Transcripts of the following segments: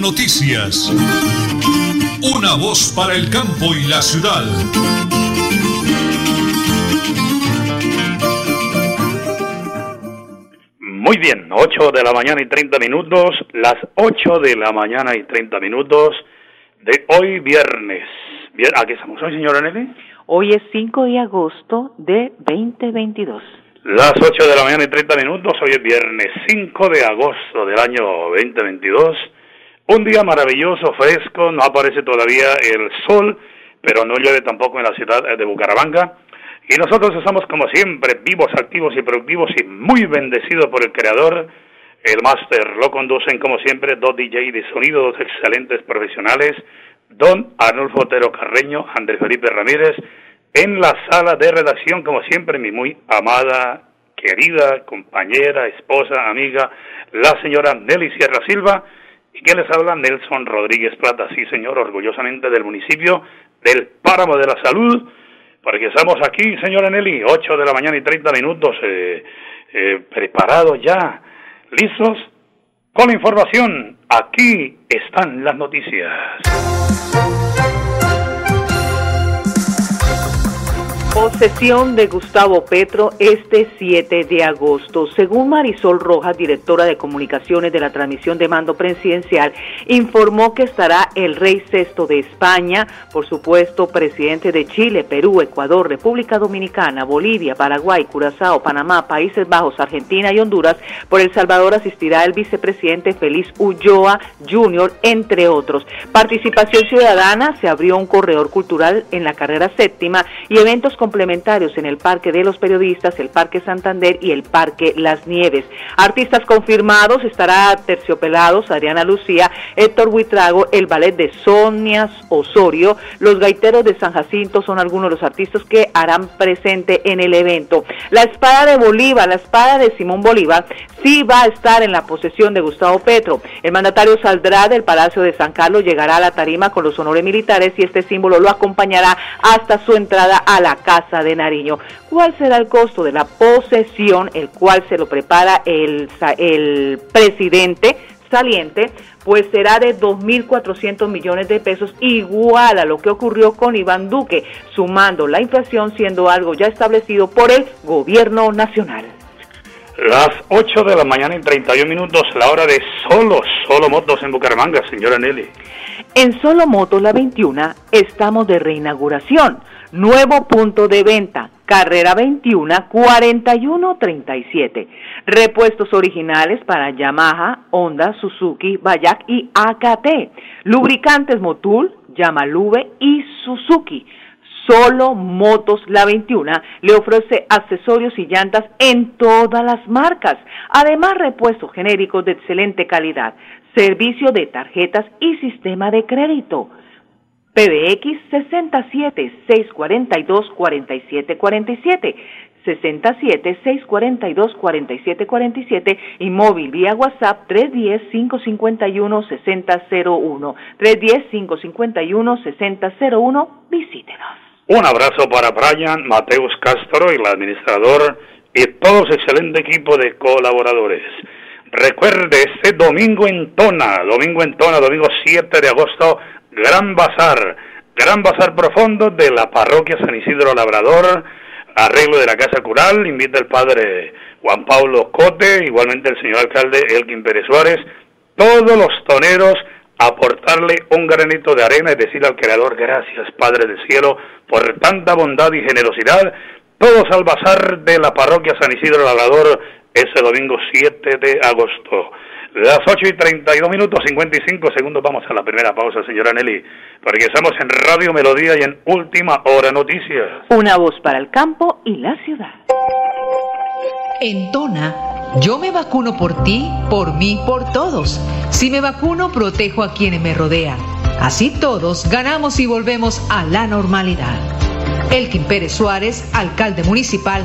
Noticias. Una voz para el campo y la ciudad. Muy bien, 8 de la mañana y 30 minutos, las 8 de la mañana y 30 minutos de hoy viernes. Bien, ¿A qué estamos hoy, señora Nelly? Hoy es 5 de agosto de 2022. Las 8 de la mañana y 30 minutos, hoy es viernes 5 de agosto del año 2022. Un día maravilloso, fresco, no aparece todavía el sol, pero no llueve tampoco en la ciudad de Bucaramanga. Y nosotros estamos como siempre vivos, activos y productivos y muy bendecidos por el Creador. El máster lo conducen como siempre dos DJ de sonido, dos excelentes profesionales, don Arnulfo Otero Carreño, Andrés Felipe Ramírez en la sala de redacción, como siempre, mi muy amada, querida compañera, esposa, amiga, la señora Nelly Sierra Silva, y que les habla Nelson Rodríguez Plata, sí señor, orgullosamente del municipio del Páramo de la Salud, porque estamos aquí, señora Nelly, 8 de la mañana y 30 minutos, eh, eh, preparados ya, listos, con la información, aquí están las noticias. Posesión de Gustavo Petro este 7 de agosto. Según Marisol Rojas, directora de comunicaciones de la transmisión de mando presidencial, informó que estará el rey sexto de España, por supuesto, presidente de Chile, Perú, Ecuador, República Dominicana, Bolivia, Paraguay, Curazao, Panamá, Países Bajos, Argentina y Honduras. Por El Salvador asistirá el vicepresidente Feliz Ulloa Jr., entre otros. Participación ciudadana, se abrió un corredor cultural en la carrera séptima y eventos complementarios en el Parque de los Periodistas, el Parque Santander y el Parque Las Nieves. Artistas confirmados estará Terciopelados, Adriana Lucía, Héctor Huitrago, el ballet de Sonias Osorio, los gaiteros de San Jacinto son algunos de los artistas que harán presente en el evento. La espada de Bolívar, la espada de Simón Bolívar, sí va a estar en la posesión de Gustavo Petro. El mandatario saldrá del Palacio de San Carlos, llegará a la tarima con los honores militares y este símbolo lo acompañará hasta su entrada a la Casa de Nariño. ¿Cuál será el costo de la posesión, el cual se lo prepara el, el presidente saliente? Pues será de 2.400 millones de pesos, igual a lo que ocurrió con Iván Duque, sumando la inflación siendo algo ya establecido por el gobierno nacional. Las 8 de la mañana en 31 minutos, la hora de solo, solo motos en Bucaramanga, señora Nelly. En Solo Motos La 21 estamos de reinauguración. Nuevo punto de venta, carrera 21 4137. Repuestos originales para Yamaha, Honda, Suzuki, Bayak y AKT. Lubricantes Motul, Yamalube y Suzuki. Solo Motos La 21 le ofrece accesorios y llantas en todas las marcas. Además, repuestos genéricos de excelente calidad, servicio de tarjetas y sistema de crédito. PBX 67 642 4747 67 642 4747 y móvil vía WhatsApp 310 551 6001 310 551 6001 visítenos. Un abrazo para Brian Mateus Castro y el administrador y todo su excelente equipo de colaboradores. Recuerde, este domingo en Tona, domingo en Tona, domingo 7 de agosto, Gran Bazar, Gran Bazar Profundo de la parroquia San Isidro Labrador, arreglo de la Casa Cural, invita el padre Juan Pablo Cote, igualmente el señor alcalde Elkin Pérez Suárez, todos los toneros aportarle un granito de arena y decirle al Creador, gracias Padre del Cielo, por tanta bondad y generosidad, todos al bazar de la parroquia San Isidro Labrador ese domingo 7 de agosto. Las 8 y 32 minutos 55 segundos. Vamos a la primera pausa, señora Nelly, porque estamos en Radio Melodía y en Última Hora Noticias. Una voz para el campo y la ciudad. En Tona, yo me vacuno por ti, por mí, por todos. Si me vacuno, protejo a quienes me rodean. Así todos ganamos y volvemos a la normalidad. Elkin Pérez Suárez, alcalde municipal,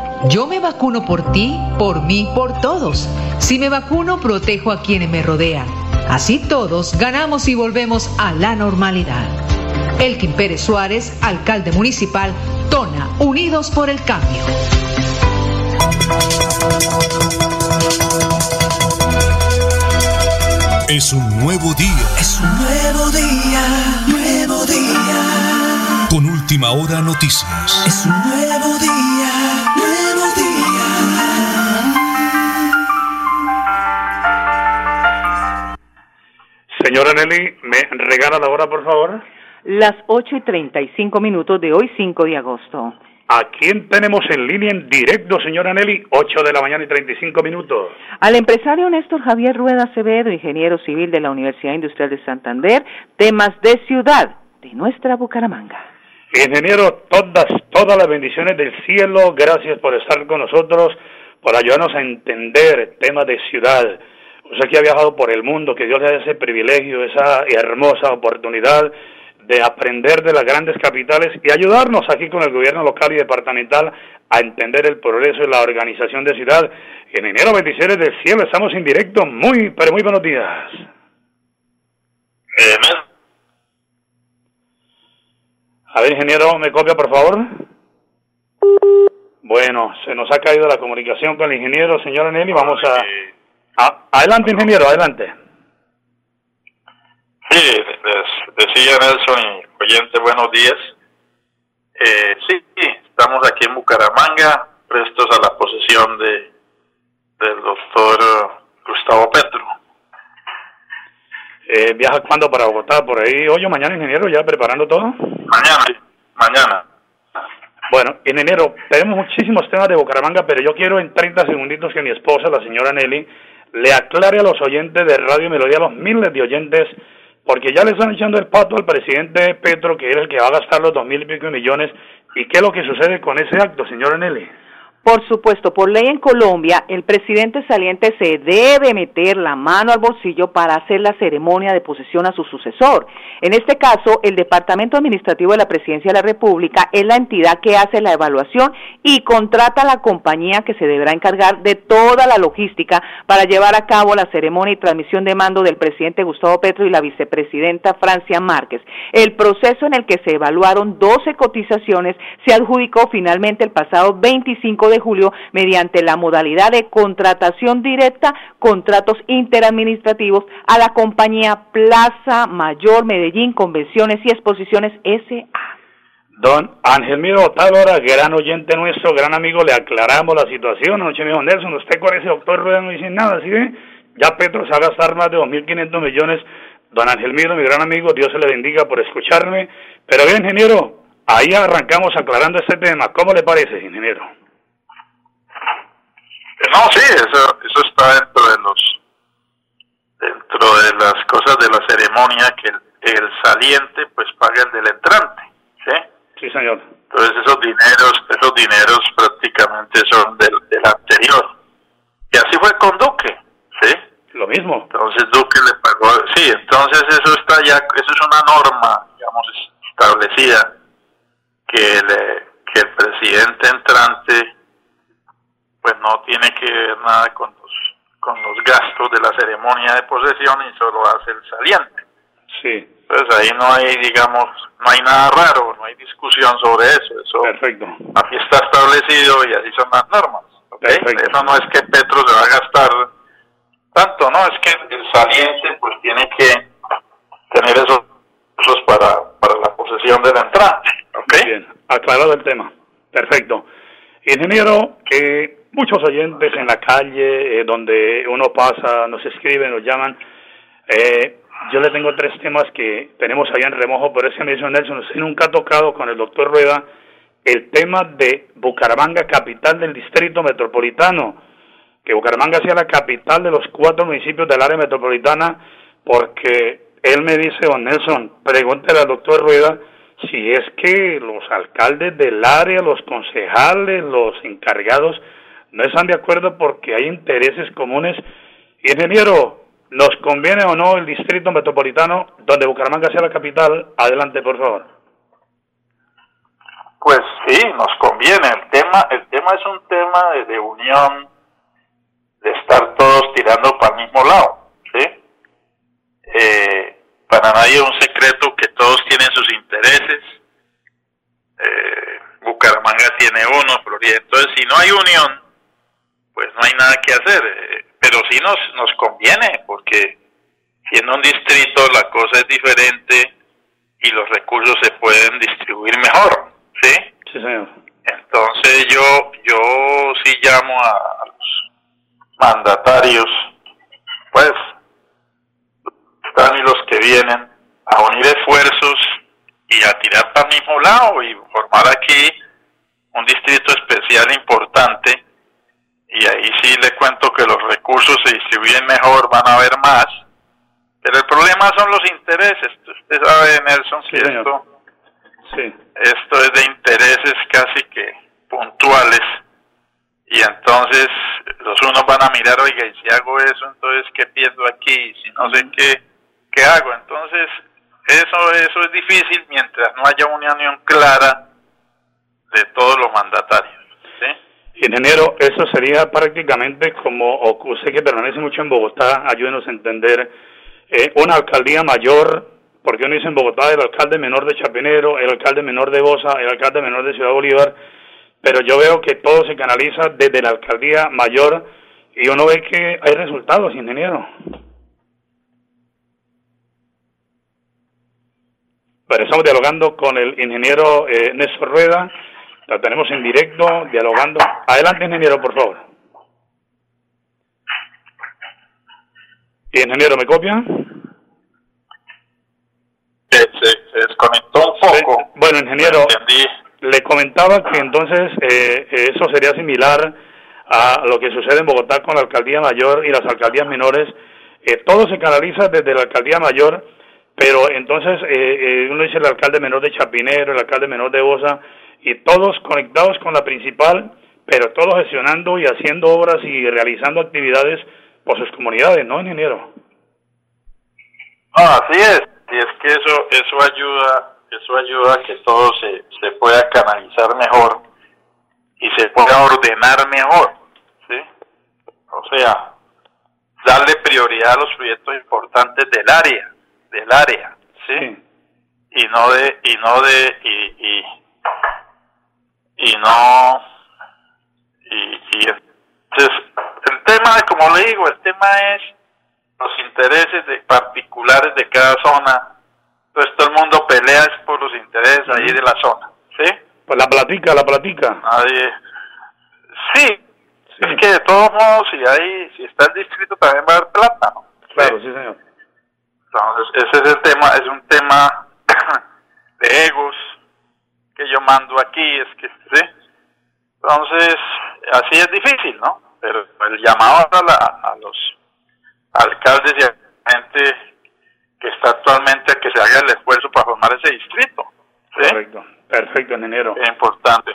yo me vacuno por ti, por mí, por todos. Si me vacuno, protejo a quienes me rodean. Así todos ganamos y volvemos a la normalidad. Elkin Pérez Suárez, alcalde municipal, Tona, Unidos por el Cambio. Es un nuevo día. Es un nuevo día, nuevo día. Con última hora noticias. Es un nuevo día Señora Nelly, ¿me regala la hora, por favor? Las 8 y 35 minutos de hoy, 5 de agosto. ¿A quién tenemos en línea en directo, señora Nelly? 8 de la mañana y 35 minutos. Al empresario Néstor Javier Rueda Acevedo, ingeniero civil de la Universidad Industrial de Santander, temas de ciudad de nuestra Bucaramanga. Ingeniero, todas, todas las bendiciones del cielo, gracias por estar con nosotros, por ayudarnos a entender temas de ciudad Usted que ha viajado por el mundo, que Dios le dé ese privilegio, esa hermosa oportunidad de aprender de las grandes capitales y ayudarnos aquí con el gobierno local y departamental a entender el progreso y la organización de ciudad. En enero 26 del cielo estamos en directo. Muy, pero muy buenos días. A ver, ingeniero, ¿me copia, por favor? Bueno, se nos ha caído la comunicación con el ingeniero, señor Nelly. Vamos a Ah, adelante, ingeniero, adelante. Sí, decía Nelson y oyente, buenos días. Eh, sí, estamos aquí en Bucaramanga, prestos a la posesión de del doctor Gustavo Petro. Eh, ¿Viaja cuándo para Bogotá? ¿Por ahí hoy o mañana, ingeniero, ya preparando todo? Mañana, mañana. Bueno, ingeniero, tenemos muchísimos temas de Bucaramanga, pero yo quiero en 30 segunditos que mi esposa, la señora Nelly, le aclare a los oyentes de Radio Melodía, a los miles de oyentes, porque ya le están echando el pato al presidente Petro, que era el que va a gastar los dos mil y pico millones. ¿Y qué es lo que sucede con ese acto, señor Nelly? Por supuesto, por ley en Colombia, el presidente saliente se debe meter la mano al bolsillo para hacer la ceremonia de posesión a su sucesor. En este caso, el Departamento Administrativo de la Presidencia de la República es la entidad que hace la evaluación y contrata a la compañía que se deberá encargar de toda la logística para llevar a cabo la ceremonia y transmisión de mando del presidente Gustavo Petro y la vicepresidenta Francia Márquez. El proceso en el que se evaluaron 12 cotizaciones se adjudicó finalmente el pasado 25 de julio mediante la modalidad de contratación directa, contratos interadministrativos a la compañía Plaza Mayor Medellín Convenciones y Exposiciones SA. Don Ángel Miro hora, gran oyente nuestro, gran amigo, le aclaramos la situación. Anoche me dijo, Nelson, usted con ese doctor Rueda no dice nada, ¿sí ve? Ya Petro se va a gastar más de 2.500 millones. Don Ángel Miro, mi gran amigo, Dios se le bendiga por escucharme. Pero bien, ingeniero, ahí arrancamos aclarando este tema. ¿Cómo le parece, ingeniero? No, sí, eso, eso está dentro de los dentro de las cosas de la ceremonia que el, saliente pues paga el del entrante, ¿sí? Sí, señor. Entonces esos dineros, esos dineros prácticamente son del, del anterior. Y así fue con Duque, ¿sí? Lo mismo. Entonces Duque le pagó, sí, entonces eso está ya, eso es una norma, digamos, establecida que, el que el presidente entrante pues no tiene que ver nada con los, con los gastos de la ceremonia de posesión y solo hace el saliente. Sí. Entonces ahí no hay, digamos, no hay nada raro, no hay discusión sobre eso. Eso Perfecto. Aquí está establecido y así son las normas. Eso no es que Petro se va a gastar tanto, no, es que el saliente pues tiene que tener esos, esos para, para la posesión de la entrada. Bien, aclarado el tema. Perfecto. Ingeniero, eh, muchos oyentes en la calle, eh, donde uno pasa, nos escriben, nos llaman. Eh, yo le tengo tres temas que tenemos allá en remojo, pero ese me dice Nelson, usted nunca ha tocado con el doctor Rueda el tema de Bucaramanga, capital del distrito metropolitano, que Bucaramanga sea la capital de los cuatro municipios del área metropolitana, porque él me dice, don Nelson, pregúntele al doctor Rueda si es que los alcaldes del área, los concejales, los encargados, no están de acuerdo porque hay intereses comunes. Ingeniero, ¿nos conviene o no el distrito metropolitano donde Bucaramanga sea la capital? Adelante, por favor. Pues sí, nos conviene. El tema, el tema es un tema de, unión, de estar todos tirando para el mismo lado, ¿sí? Eh, para nadie es un secreto que todos tienen sus intereses. Eh, Bucaramanga tiene uno, Florida. Entonces, si no hay unión, pues no hay nada que hacer. Eh, pero sí nos, nos conviene, porque siendo un distrito la cosa es diferente y los recursos se pueden distribuir mejor. ¿Sí? Sí, señor. Entonces yo, yo sí llamo a, a los mandatarios, pues, están y los que vienen, a unir esfuerzos y a tirar para el mismo lado y formar aquí un distrito especial importante. Y ahí sí le cuento que los recursos se distribuyen mejor, van a haber más, pero el problema son los intereses. Usted sabe, Nelson, que esto, Sí. esto es de intereses casi que puntuales. Y entonces los unos van a mirar, oiga, y si hago eso, entonces qué pierdo aquí, si no sé qué, qué hago. Entonces, eso, eso es difícil mientras no haya una unión clara de todos los mandatarios. Ingeniero, eso sería prácticamente como, o usted que permanece mucho en Bogotá, ayúdenos a entender, eh, una alcaldía mayor, porque uno dice en Bogotá el alcalde menor de Chapinero, el alcalde menor de Bosa, el alcalde menor de Ciudad Bolívar, pero yo veo que todo se canaliza desde la alcaldía mayor y uno ve que hay resultados, ingeniero. Pero estamos dialogando con el ingeniero eh, Néstor Rueda, lo tenemos en directo, dialogando. Adelante, ingeniero, por favor. ¿Y ingeniero, me copia? Se, se, desconectó un poco. Bueno, ingeniero, le comentaba que entonces eh, eso sería similar a lo que sucede en Bogotá con la alcaldía mayor y las alcaldías menores. Eh, todo se canaliza desde la alcaldía mayor, pero entonces eh, eh, uno dice el alcalde menor de Chapinero, el alcalde menor de Bosa, y todos conectados con la principal, pero todos gestionando y haciendo obras y realizando actividades por sus comunidades, ¿no, ingeniero? No, así es. Y es que eso, eso ayuda, eso ayuda a que todo se, se pueda canalizar mejor y se pueda ordenar mejor, ¿sí? O sea, darle prioridad a los proyectos importantes del área, del área, ¿sí? Y no de, y no de, y, y, y no, y, y entonces, el tema, como le digo, el tema es los intereses de particulares de cada zona. Entonces todo el mundo pelea es por los intereses ahí de la zona, ¿sí? Pues la platica, la platica. Nadie... Sí, es que de todos modos, si hay, si está el distrito también va a haber plata, ¿no? Claro, sí, señor. Entonces, ese es el tema, es un tema de egos que yo mando aquí, es que, ¿sí? Entonces, así es difícil, ¿no? Pero el llamado a, la, a los alcaldes y a la gente que está actualmente a que se haga el esfuerzo para formar ese distrito. ¿sí? Correcto. Perfecto, ingeniero. Es importante.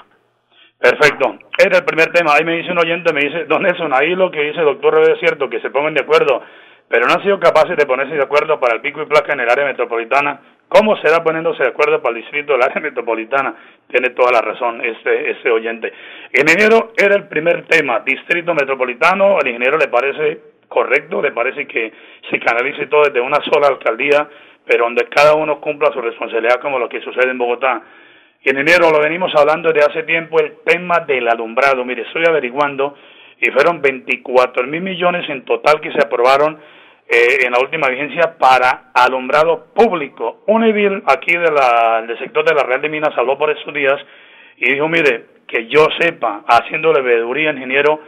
Perfecto. Era el primer tema. Ahí me dice un oyente, me dice, don Nelson, ahí lo que dice el doctor es cierto, que se pongan de acuerdo, pero no han sido capaces de ponerse de acuerdo para el pico y placa en el área metropolitana. ¿Cómo será poniéndose de acuerdo para el distrito del área metropolitana? Tiene toda la razón este, este oyente. Ingeniero, era el primer tema. Distrito metropolitano, ¿al ingeniero le parece correcto? ¿Le parece que se canalice todo desde una sola alcaldía, pero donde cada uno cumpla su responsabilidad como lo que sucede en Bogotá? Ingeniero, lo venimos hablando desde hace tiempo, el tema del alumbrado. Mire, estoy averiguando y fueron 24 mil millones en total que se aprobaron eh, en la última vigencia para alumbrado público. Un edil aquí de la, del sector de la Real de Minas salvó por estos días y dijo, mire, que yo sepa, haciéndole veeduría, ingeniero,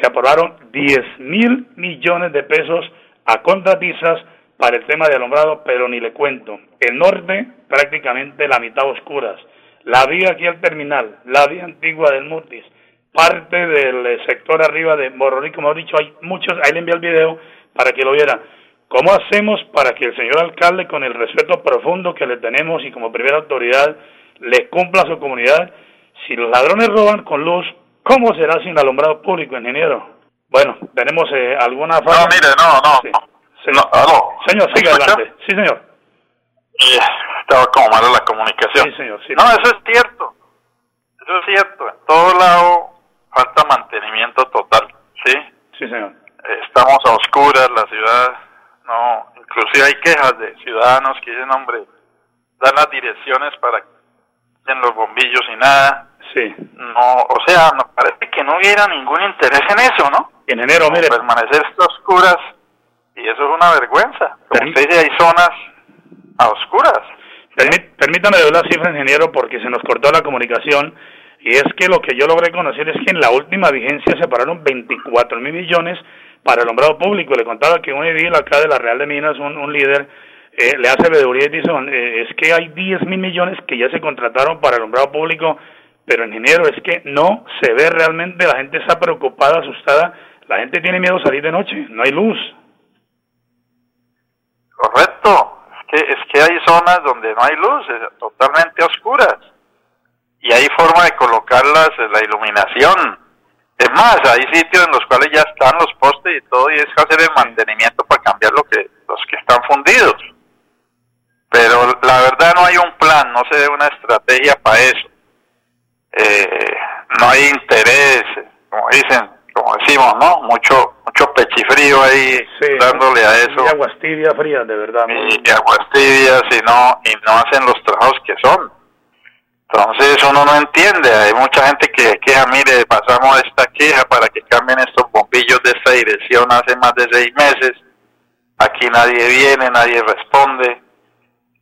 se aprobaron 10 mil millones de pesos a contratistas para el tema de alumbrado, pero ni le cuento. El norte, prácticamente la mitad oscuras. La vía aquí al terminal, la vía antigua del Mutis, parte del eh, sector arriba de Morroní, como he dicho, hay muchos, ahí le envié el video para que lo viera. ¿Cómo hacemos para que el señor alcalde, con el respeto profundo que le tenemos y como primera autoridad, le cumpla a su comunidad? Si los ladrones roban con luz, ¿cómo será sin alumbrado público, ingeniero? Bueno, tenemos eh, alguna No, mire, no, no. Sí. No, aló. Señor, siga adelante. Sí, señor. Eh, estaba como mala la comunicación. Sí, señor. Sí, no, eso es cierto. Eso es cierto. En todo lado falta mantenimiento total. ¿Sí? Sí, señor. Eh, Estamos a oscuras, la ciudad. No, inclusive hay quejas de ciudadanos que dicen, hombre, dan las direcciones para que en los bombillos y nada. Sí. No, o sea, me parece que no hubiera ningún interés en eso, ¿no? Ingeniero, mire, Permanecer a oscuras y eso es una vergüenza. Como Permi- usted dice, hay zonas a oscuras. permí- permítame de la cifra, ingeniero, porque se nos cortó la comunicación. Y es que lo que yo logré conocer es que en la última vigencia se pararon 24 mil millones para el alumbrado público. Le contaba que un edil acá de la Real de Minas, un, un líder, eh, le hace veeduría y dice, eh, es que hay 10 mil millones que ya se contrataron para el alumbrado público, pero ingeniero, es que no se ve realmente, la gente está preocupada, asustada, la gente tiene miedo a salir de noche, no hay luz. Correcto. Es que, es que hay zonas donde no hay luz, es totalmente oscuras. Y hay forma de colocarlas, eh, la iluminación. Es más, hay sitios en los cuales ya están los postes y todo, y es hacer el mantenimiento para cambiar lo que, los que están fundidos. Pero la verdad no hay un plan, no se ve una estrategia para eso. Eh, no hay interés, como dicen, como decimos, ¿no? Mucho, mucho pechifrío ahí dándole a eso Y aguas tibias frías, de verdad. y aguas tibias y no, y no hacen los trabajos que son. Entonces uno no entiende, hay mucha gente que queja, mire, pasamos esta queja para que cambien estos bombillos de esta dirección hace más de seis meses, aquí nadie viene, nadie responde.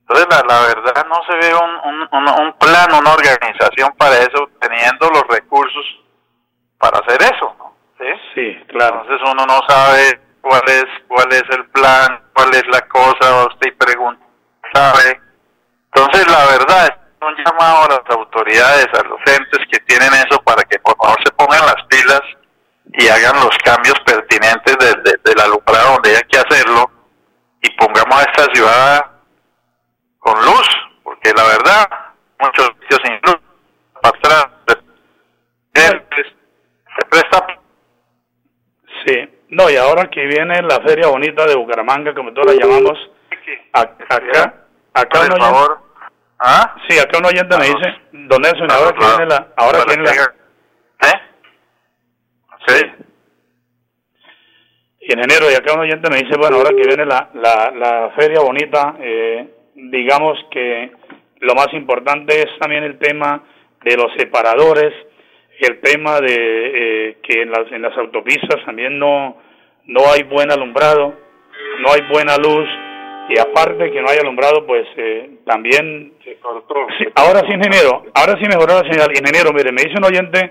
Entonces la, la verdad no se ve un, un, un- un plan, una organización para eso, teniendo los recursos para hacer eso. ¿no? ¿Sí? Sí, claro. Entonces uno no sabe cuál es cuál es el plan, cuál es la cosa, usted pregunta, sabe. Entonces la verdad es un llamado a las autoridades, a los entes que tienen eso para que por favor se pongan las pilas y hagan los cambios pertinentes de, de- del alumbrado donde haya que hacerlo y pongamos a esta ciudad con luz, porque la verdad, muchos sitios sin luz, para atrás, se, presta Sí. No, y ahora que viene la feria bonita de Bucaramanga, como todos la llamamos, a- acá, acá Por favor. ¿Ah? sí, acá un oyente me dice, don Nelson, ahora que viene la, ahora que viene la, ¿Eh? Sí. y en enero, y acá un oyente me dice, bueno, ahora que viene la, la, la feria bonita, eh, digamos que lo más importante es también el tema de los separadores, el tema de eh, que en las, en las autopistas también no, no hay buen alumbrado, no hay buena luz, y aparte que no hay alumbrado, pues eh, también... Se cortó. Sí, ahora sí, ingeniero, ahora sí mejoró la señal. Ingeniero, mire, me dice un oyente,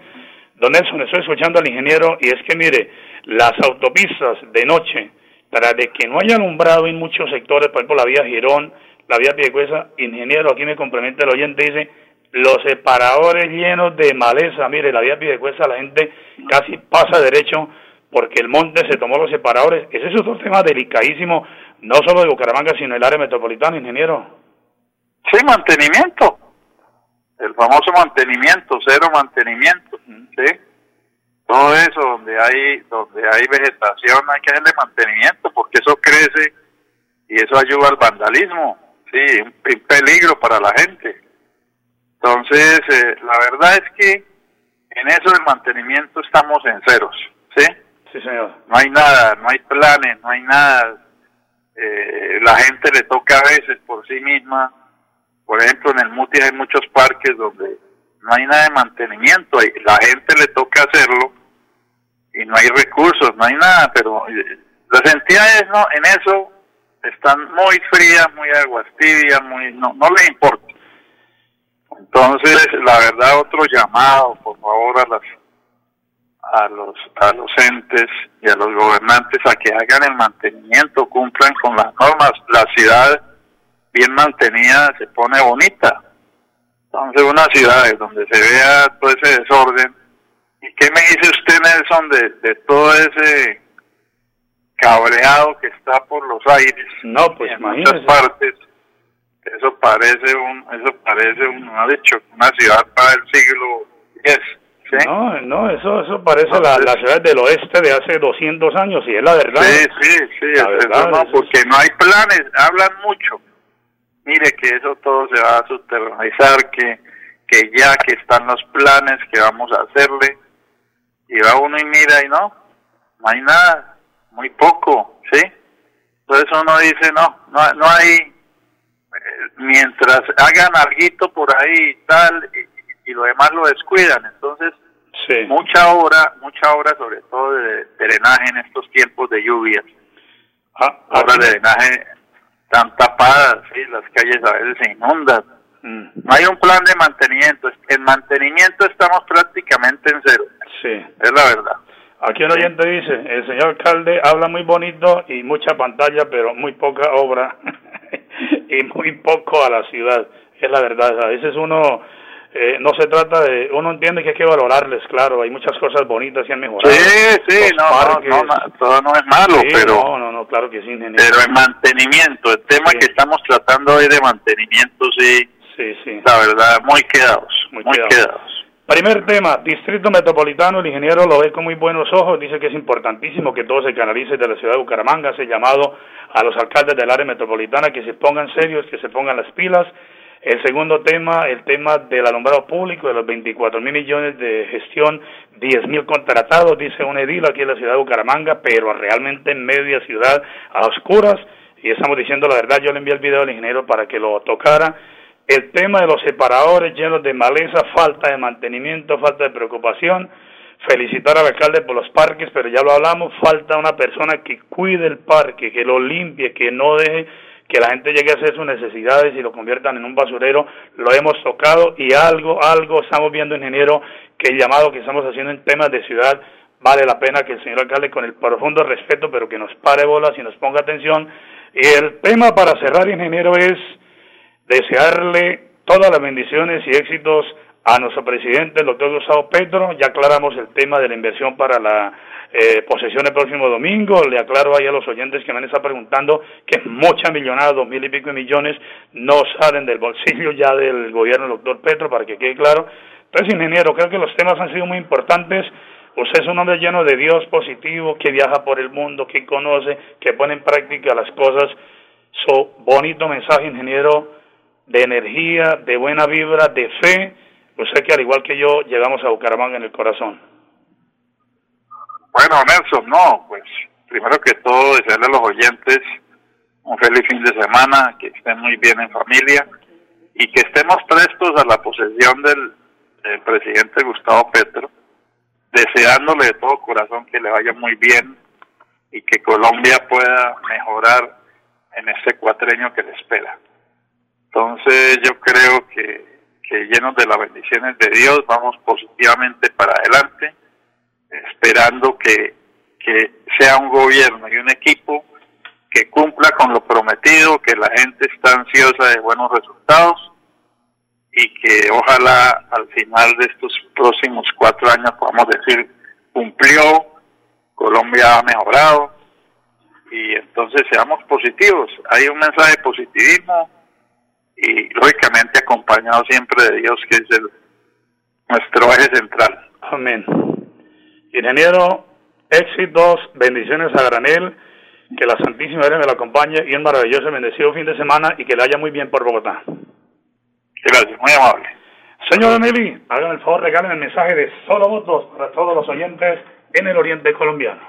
don Nelson, estoy escuchando al ingeniero, y es que, mire, las autopistas de noche, tras de que no haya alumbrado en muchos sectores, por ejemplo, la vía Girón, la vía Piedecuesta, ingeniero, aquí me complementa el oyente, dice, los separadores llenos de maleza, mire, la vía Piedecuesta, la gente casi pasa derecho porque el monte se tomó los separadores. Ese es otro tema delicadísimo, no solo de Bucaramanga, sino el área metropolitana, ingeniero. Sí, mantenimiento. El famoso mantenimiento, cero mantenimiento. ¿Sí? Todo eso donde hay donde hay vegetación hay que hacerle mantenimiento porque eso crece y eso ayuda al vandalismo. Sí, un, un peligro para la gente. Entonces, eh, la verdad es que en eso del mantenimiento estamos en ceros. ¿Sí? Sí, señor. no hay nada, no hay planes, no hay nada. Eh, la gente le toca a veces por sí misma. Por ejemplo, en el MUTI hay muchos parques donde no hay nada de mantenimiento. La gente le toca hacerlo y no hay recursos, no hay nada. Pero eh, las entidades no en eso están muy frías, muy aguas tibias, muy no, no les importa. Entonces, la verdad, otro llamado, por favor, a las a los a los entes y a los gobernantes a que hagan el mantenimiento, cumplan con las normas. La ciudad bien mantenida se pone bonita. Entonces, una ciudad donde se vea todo ese desorden. ¿Y qué me dice usted, Nelson, de, de todo ese cabreado que está por los aires? No, pues en muchas partes. Eso parece un, eso parece un, ha dicho, una ciudad para el siglo X. ¿sí? No, no, eso, eso parece la, la ciudad del oeste de hace 200 años y es la verdad. Sí, sí, sí, La verdad, no, porque no hay planes, hablan mucho. Mire que eso todo se va a subterranizar, que, que ya que están los planes que vamos a hacerle, y va uno y mira y no, no hay nada, muy poco, ¿sí? Entonces uno dice, no, no, no hay, eh, mientras hagan alguito por ahí y tal, y, lo demás lo descuidan, entonces Sí. mucha obra, mucha obra sobre todo de drenaje en estos tiempos de lluvias. Ah, Obras aquí- de drenaje están tapadas, sí, las calles a veces se inundan. Mm, No hay un plan de mantenimiento. En mantenimiento estamos prácticamente en cero, sí. es la verdad. Aquí un oyente dice, el señor alcalde habla muy bonito y mucha pantalla, pero muy poca obra y muy poco a la ciudad. Es la verdad, a veces uno eh, no se trata de, uno entiende que hay que valorarles, claro, hay muchas cosas bonitas y han mejorado. Sí, sí, no, no, no, no, todo no es malo, Sí, pero No, no, no, claro que sí, ingeniero. pero en mantenimiento, el tema Sí. que estamos tratando hoy de mantenimiento, sí, Sí, sí. la verdad, muy quedados, Muy muy, quedados. quedados. Primer tema, Distrito Metropolitano, el ingeniero lo ve con muy buenos ojos, dice que es importantísimo que todo se canalice de la ciudad de Bucaramanga, hace llamado a los alcaldes del área metropolitana que se pongan serios, que se pongan las pilas. El segundo tema, el tema del alumbrado público, de los 24 mil millones de gestión, 10 mil contratados, dice un edil aquí en la ciudad de Bucaramanga, pero realmente en media ciudad a oscuras, y estamos diciendo la verdad, yo le envié el video al ingeniero para que lo tocara. El tema de los separadores llenos de maleza, falta de mantenimiento, falta de preocupación. Felicitar al alcalde por los parques, pero ya lo hablamos, falta una persona que cuide el parque, que lo limpie, que no deje que la gente llegue a hacer sus necesidades y lo conviertan en un basurero. Lo hemos tocado y algo, algo estamos viendo, ingeniero, que el llamado que estamos haciendo en temas de ciudad vale la pena que el señor alcalde, con el profundo respeto, pero que nos pare bolas y nos ponga atención. Y el tema para cerrar, ingeniero, es desearle todas las bendiciones y éxitos a nuestro presidente, el doctor Gustavo Petro. Ya aclaramos el tema de la inversión para la eh, posesión el próximo domingo. Le aclaro ahí a los oyentes que me han estado preguntando que mucha millonada, dos mil y pico de millones, no salen del bolsillo ya del gobierno del doctor Petro, para que quede claro. Entonces, ingeniero, creo que los temas han sido muy importantes. Usted es un hombre lleno de Dios positivo, que viaja por el mundo, que conoce, que pone en práctica las cosas. Su bonito mensaje, ingeniero, de energía, de buena vibra, de fe. Usted que al igual que yo llegamos a Bucaramanga en el corazón. Bueno, Nelson, no, pues primero que todo desearle a los oyentes un feliz fin de semana, que estén muy bien en familia y que estemos prestos a la posesión del, del presidente Gustavo Petro, deseándole de todo corazón que le vaya muy bien y que Colombia pueda mejorar en este cuatreño que le espera. Entonces yo creo que, que llenos de las bendiciones de Dios vamos positivamente para adelante esperando que, que sea un gobierno y un equipo que cumpla con lo prometido, que la gente está ansiosa de buenos resultados y que ojalá al final de estos próximos cuatro años podamos decir cumplió, Colombia ha mejorado y entonces seamos positivos. Hay un mensaje de positivismo y lógicamente acompañado siempre de Dios que es el, nuestro eje central. Amén. Ingeniero, éxitos, bendiciones a granel, que la Santísima Virgen me lo acompañe y un maravilloso y bendecido fin de semana y que le haya muy bien por Bogotá. Gracias, muy amable. Señor Emily, hagan el favor, regalen el mensaje de solo votos para todos los oyentes en el oriente colombiano.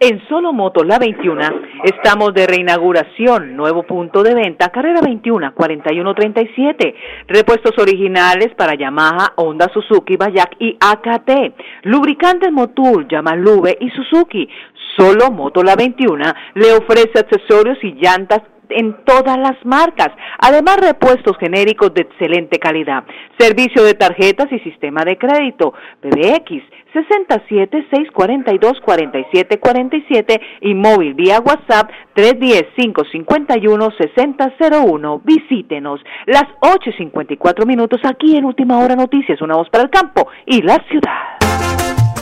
En Solo Motos La 21 estamos de reinauguración, nuevo punto de venta, carrera 21, 4137. Repuestos originales para Yamaha, Honda, Suzuki, Bayak y AKT. Lubricantes Motul, Yamalube y Suzuki. Solo Moto La 21 le ofrece accesorios y llantas en todas las marcas. Además, repuestos genéricos de excelente calidad. Servicio de tarjetas y sistema de crédito. PBX 67 642 4747 y móvil vía WhatsApp 310 551 6001. Visítenos las 8.54 minutos aquí en Última Hora Noticias, una voz para el campo y la ciudad.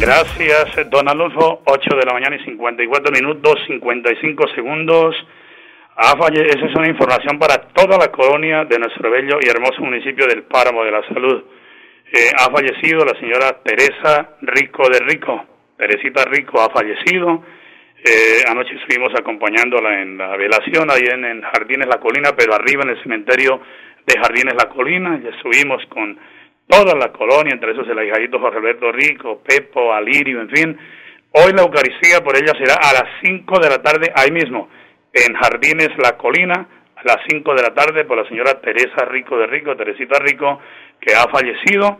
Gracias, don Alonso. 8 de la mañana y 54 minutos, 55 segundos. Falle Esa es una información para toda la colonia de nuestro bello y hermoso municipio del Páramo de la Salud. Eh, ha fallecido la señora Teresa Rico de Rico. Teresita Rico ha fallecido. Eh, anoche estuvimos acompañándola en la velación ahí en, en Jardines La Colina, pero arriba en el cementerio de Jardines La Colina. Ya estuvimos con toda la colonia, entre esos el ahijadito Jorge Alberto Rico, Pepo, Alirio, en fin. Hoy la Eucaristía por ella será a las 5 de la tarde, ahí mismo, en Jardines La Colina, a las 5 de la tarde, por la señora Teresa Rico de Rico, Teresita Rico, que ha fallecido.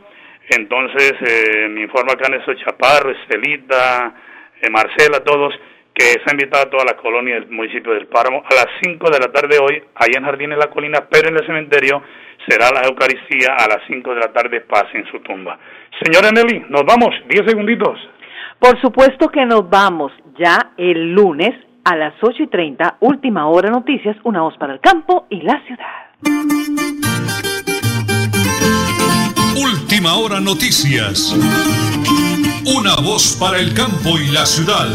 Entonces, eh, me informa acá Néstor Chaparro, Estelita, eh, Marcela, todos, que está invitada toda la colonia del municipio del Páramo a las 5 de la tarde hoy, allá en Jardines La Colina, pero en el cementerio será la Eucaristía a las 5 de la tarde, pase en su tumba. Señora Nelly, nos vamos, 10 segunditos. Por supuesto que nos vamos ya el lunes a las 8 y 30, última hora noticias, una voz para el campo y la ciudad. Última hora noticias. Una voz para el campo y la ciudad.